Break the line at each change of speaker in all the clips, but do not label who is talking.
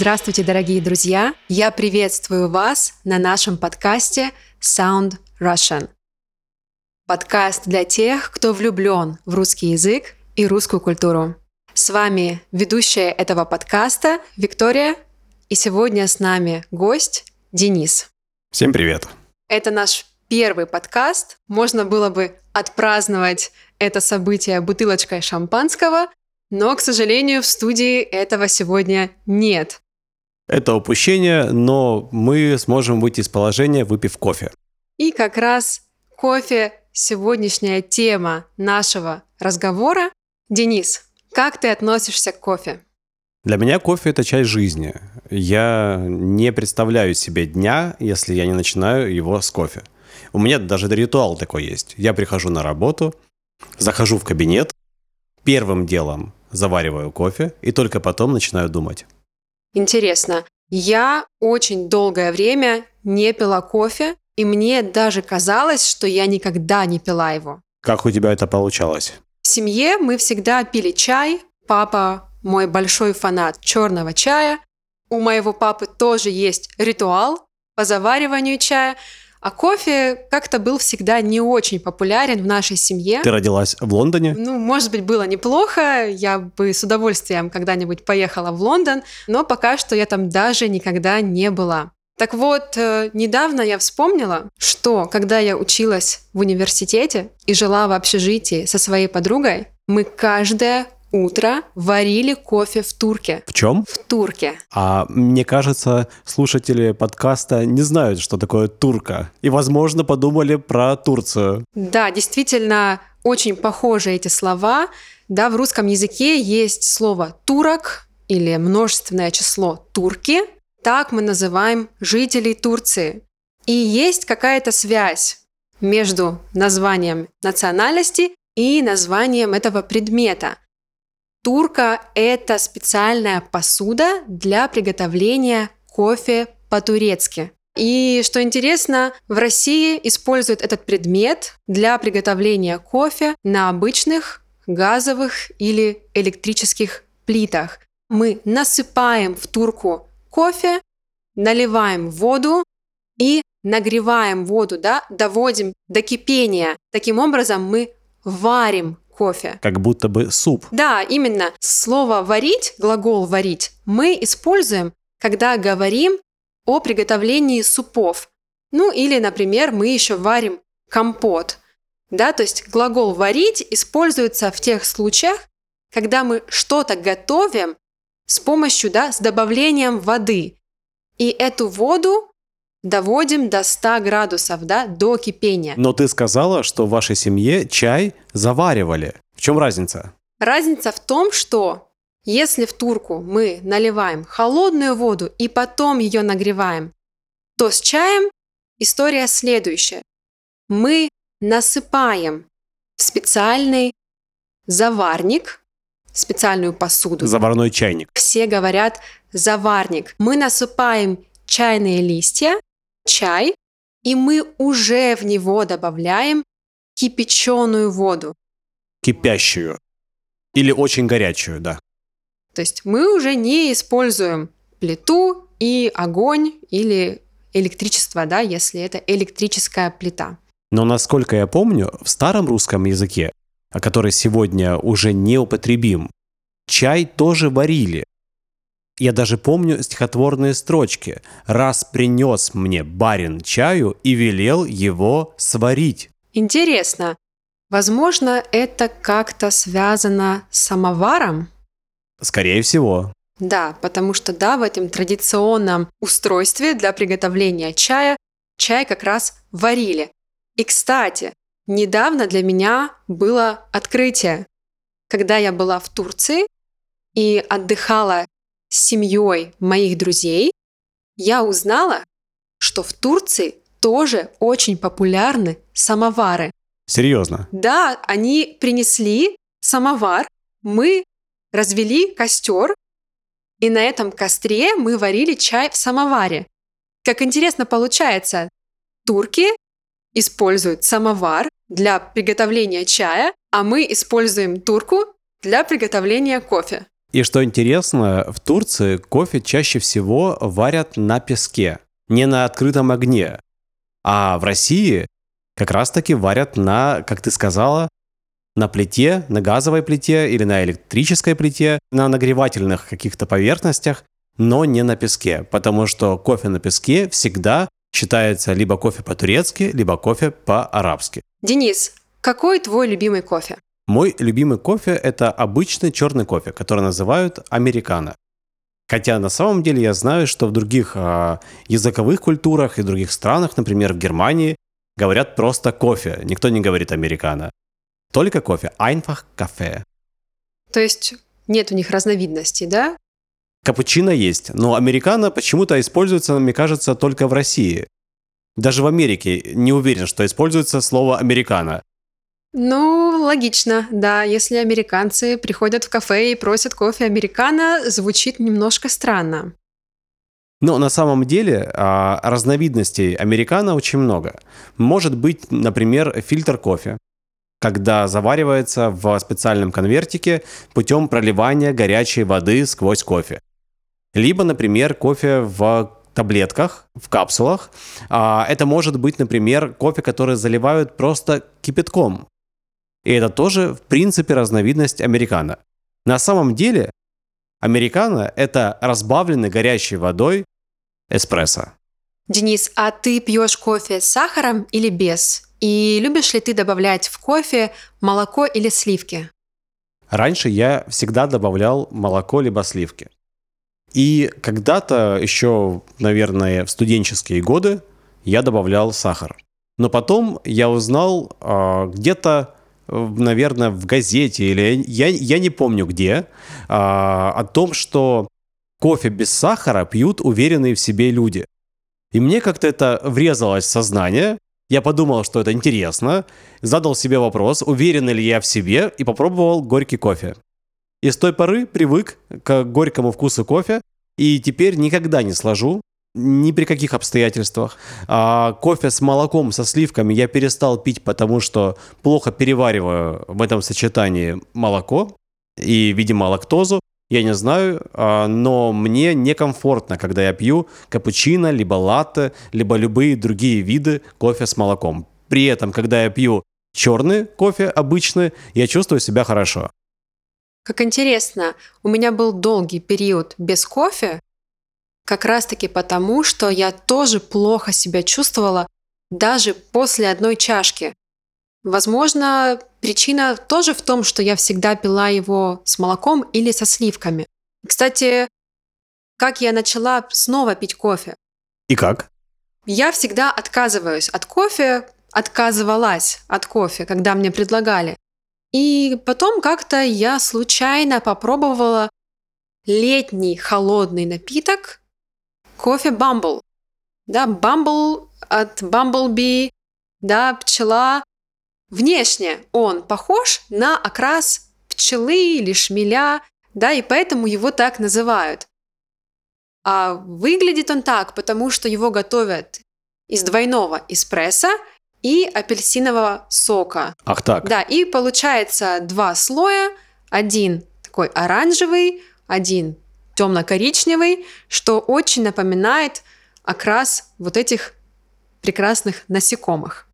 Здравствуйте, дорогие друзья! Я приветствую вас на нашем подкасте Sound Russian. Подкаст для тех, кто влюблен в русский язык и русскую культуру. С вами ведущая этого подкаста Виктория, и сегодня с нами гость Денис.
Всем привет!
Это наш первый подкаст. Можно было бы отпраздновать это событие бутылочкой шампанского, но, к сожалению, в студии этого сегодня нет.
Это упущение, но мы сможем выйти из положения, выпив кофе.
И как раз кофе – сегодняшняя тема нашего разговора. Денис, как ты относишься к кофе?
Для меня кофе – это часть жизни. Я не представляю себе дня, если я не начинаю его с кофе. У меня даже ритуал такой есть. Я прихожу на работу, захожу в кабинет, первым делом завариваю кофе и только потом начинаю думать.
Интересно. Я очень долгое время не пила кофе, и мне даже казалось, что я никогда не пила его.
Как у тебя это получалось?
В семье мы всегда пили чай. Папа мой большой фанат черного чая. У моего папы тоже есть ритуал по завариванию чая. А кофе как-то был всегда не очень популярен в нашей семье.
Ты родилась в Лондоне?
Ну, может быть, было неплохо. Я бы с удовольствием когда-нибудь поехала в Лондон, но пока что я там даже никогда не была. Так вот, э, недавно я вспомнила, что когда я училась в университете и жила в общежитии со своей подругой, мы каждое утро варили кофе в турке.
В чем?
В турке.
А мне кажется, слушатели подкаста не знают, что такое турка. И, возможно, подумали про Турцию.
Да, действительно, очень похожи эти слова. Да, в русском языке есть слово «турок» или множественное число «турки». Так мы называем жителей Турции. И есть какая-то связь между названием национальности и названием этого предмета. Турка – это специальная посуда для приготовления кофе по-турецки. И что интересно, в России используют этот предмет для приготовления кофе на обычных газовых или электрических плитах. Мы насыпаем в турку кофе, наливаем воду и нагреваем воду, да, доводим до кипения. Таким образом мы варим кофе.
Как будто бы суп.
Да, именно. Слово «варить», глагол «варить» мы используем, когда говорим о приготовлении супов. Ну или, например, мы еще варим компот. Да, то есть глагол «варить» используется в тех случаях, когда мы что-то готовим с помощью, да, с добавлением воды. И эту воду доводим до 100 градусов, да, до кипения.
Но ты сказала, что в вашей семье чай заваривали. В чем разница?
Разница в том, что если в турку мы наливаем холодную воду и потом ее нагреваем, то с чаем история следующая. Мы насыпаем в специальный заварник, специальную посуду.
Заварной чайник.
Все говорят заварник. Мы насыпаем чайные листья, чай, и мы уже в него добавляем кипяченую воду.
Кипящую. Или очень горячую, да.
То есть мы уже не используем плиту и огонь или электричество, да, если это электрическая плита.
Но насколько я помню, в старом русском языке, который сегодня уже неупотребим, чай тоже варили. Я даже помню стихотворные строчки. «Раз принес мне барин чаю и велел его сварить».
Интересно. Возможно, это как-то связано с самоваром?
Скорее всего.
Да, потому что да, в этом традиционном устройстве для приготовления чая чай как раз варили. И, кстати, недавно для меня было открытие. Когда я была в Турции и отдыхала с семьей моих друзей, я узнала, что в Турции тоже очень популярны самовары.
Серьезно?
Да, они принесли самовар, мы развели костер, и на этом костре мы варили чай в самоваре. Как интересно получается, турки используют самовар для приготовления чая, а мы используем турку для приготовления кофе.
И что интересно, в Турции кофе чаще всего варят на песке, не на открытом огне. А в России как раз-таки варят на, как ты сказала, на плите, на газовой плите или на электрической плите, на нагревательных каких-то поверхностях, но не на песке, потому что кофе на песке всегда считается либо кофе по-турецки, либо кофе по-арабски.
Денис, какой твой любимый кофе?
Мой любимый кофе – это обычный черный кофе, который называют американо. Хотя на самом деле я знаю, что в других э, языковых культурах и других странах, например, в Германии, говорят просто кофе. Никто не говорит американо. Только кофе. Einfach кафе.
То есть нет у них разновидностей, да?
Капучино есть, но американо почему-то используется, мне кажется, только в России. Даже в Америке не уверен, что используется слово «американо».
Ну, логично, да. Если американцы приходят в кафе и просят кофе американо, звучит немножко странно.
Но на самом деле а, разновидностей американо очень много. Может быть, например, фильтр кофе, когда заваривается в специальном конвертике путем проливания горячей воды сквозь кофе. Либо, например, кофе в таблетках, в капсулах. А, это может быть, например, кофе, который заливают просто кипятком. И это тоже, в принципе, разновидность американо. На самом деле, американо – это разбавленный горячей водой эспрессо.
Денис, а ты пьешь кофе с сахаром или без? И любишь ли ты добавлять в кофе молоко или сливки?
Раньше я всегда добавлял молоко либо сливки. И когда-то еще, наверное, в студенческие годы я добавлял сахар. Но потом я узнал э, где-то наверное, в газете или я, я не помню где, а, о том, что кофе без сахара пьют уверенные в себе люди. И мне как-то это врезалось в сознание. Я подумал, что это интересно, задал себе вопрос, уверен ли я в себе, и попробовал горький кофе. И с той поры привык к горькому вкусу кофе, и теперь никогда не сложу ни при каких обстоятельствах. А кофе с молоком, со сливками я перестал пить, потому что плохо перевариваю в этом сочетании молоко и, видимо, лактозу. Я не знаю, а, но мне некомфортно, когда я пью капучино, либо латте, либо любые другие виды кофе с молоком. При этом, когда я пью черный кофе обычный, я чувствую себя хорошо.
Как интересно, у меня был долгий период без кофе, как раз-таки потому, что я тоже плохо себя чувствовала даже после одной чашки. Возможно, причина тоже в том, что я всегда пила его с молоком или со сливками. Кстати, как я начала снова пить кофе?
И как?
Я всегда отказываюсь от кофе, отказывалась от кофе, когда мне предлагали. И потом как-то я случайно попробовала летний холодный напиток, кофе Bumble. Да, Bumble от Bumblebee, да, пчела. Внешне он похож на окрас пчелы или шмеля, да, и поэтому его так называют. А выглядит он так, потому что его готовят из двойного эспрессо и апельсинового сока.
Ах так.
Да, и получается два слоя, один такой оранжевый, один темно-коричневый, что очень напоминает окрас вот этих прекрасных насекомых.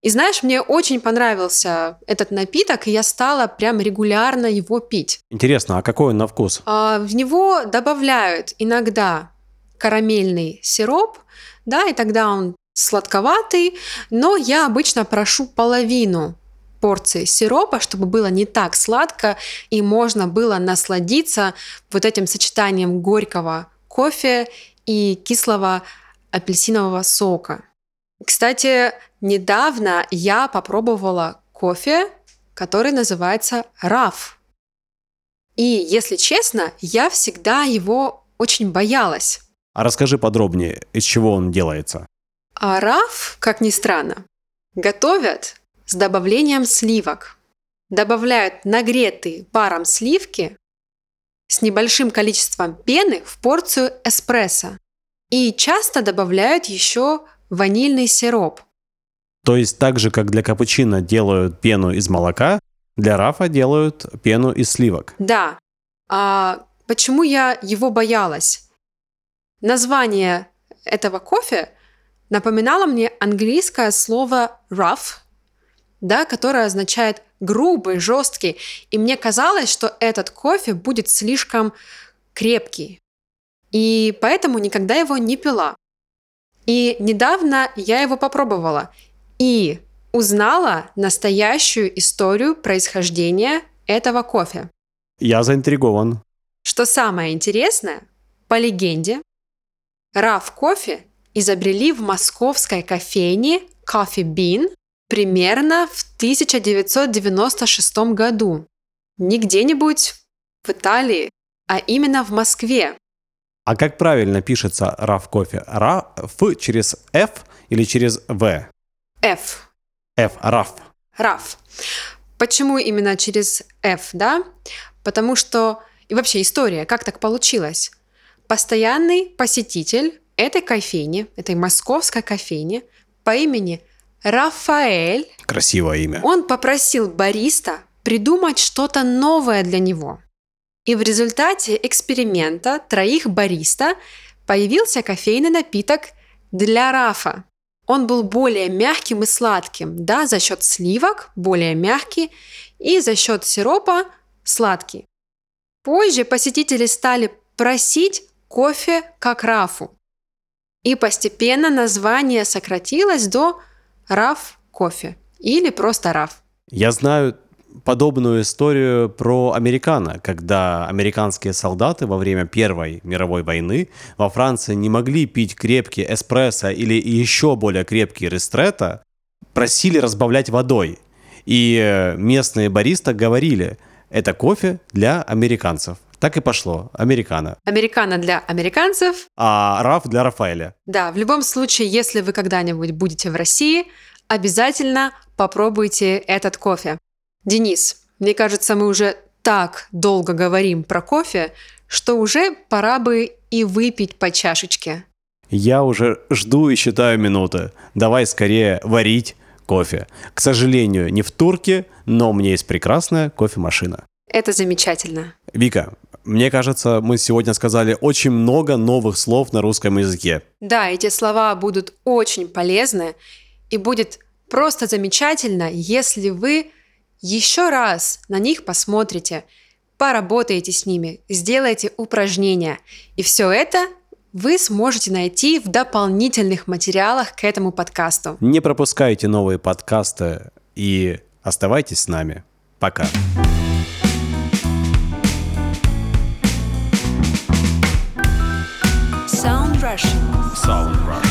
И знаешь, мне очень понравился этот напиток, и я стала прям регулярно его пить.
Интересно, а какой он на вкус?
А, в него добавляют иногда карамельный сироп, да, и тогда он сладковатый, но я обычно прошу половину порции сиропа, чтобы было не так сладко и можно было насладиться вот этим сочетанием горького кофе и кислого апельсинового сока. Кстати, недавно я попробовала кофе, который называется раф. И, если честно, я всегда его очень боялась.
А расскажи подробнее, из чего он делается.
А раф, как ни странно, готовят с добавлением сливок. Добавляют нагретые паром сливки с небольшим количеством пены в порцию эспрессо. И часто добавляют еще ванильный сироп.
То есть так же, как для капучино делают пену из молока, для рафа делают пену из сливок.
Да. А почему я его боялась? Название этого кофе напоминало мне английское слово rough, да, которое означает грубый, жесткий. И мне казалось, что этот кофе будет слишком крепкий. И поэтому никогда его не пила. И недавно я его попробовала и узнала настоящую историю происхождения этого кофе.
Я заинтригован.
Что самое интересное, по легенде, Раф кофе изобрели в московской кофейне Coffee Bean примерно в 1996 году. Не где-нибудь в Италии, а именно в Москве.
А как правильно пишется раф кофе? Раф через F или через В?
F.
F, раф.
Раф. Почему именно через F, да? Потому что, и вообще история, как так получилось? Постоянный посетитель этой кофейни, этой московской кофейни по имени Рафаэль.
Красивое имя.
Он попросил бариста придумать что-то новое для него. И в результате эксперимента троих бариста появился кофейный напиток для Рафа. Он был более мягким и сладким, да, за счет сливок более мягкий и за счет сиропа сладкий. Позже посетители стали просить кофе как Рафу. И постепенно название сократилось до Раф кофе или просто Раф.
Я знаю подобную историю про американо, когда американские солдаты во время Первой мировой войны во Франции не могли пить крепкий эспрессо или еще более крепкий ристретто, просили разбавлять водой. И э, местные бариста говорили, это кофе для американцев. Так и пошло. Американо.
Американо для американцев.
А Раф для Рафаэля.
Да, в любом случае, если вы когда-нибудь будете в России, обязательно попробуйте этот кофе. Денис, мне кажется, мы уже так долго говорим про кофе, что уже пора бы и выпить по чашечке.
Я уже жду и считаю минуты. Давай скорее варить кофе. К сожалению, не в турке, но у меня есть прекрасная кофемашина.
Это замечательно.
Вика, мне кажется, мы сегодня сказали очень много новых слов на русском языке.
Да, эти слова будут очень полезны, и будет просто замечательно, если вы еще раз на них посмотрите, поработаете с ними, сделайте упражнения. И все это вы сможете найти в дополнительных материалах к этому подкасту.
Не пропускайте новые подкасты и оставайтесь с нами. Пока. Solid rock.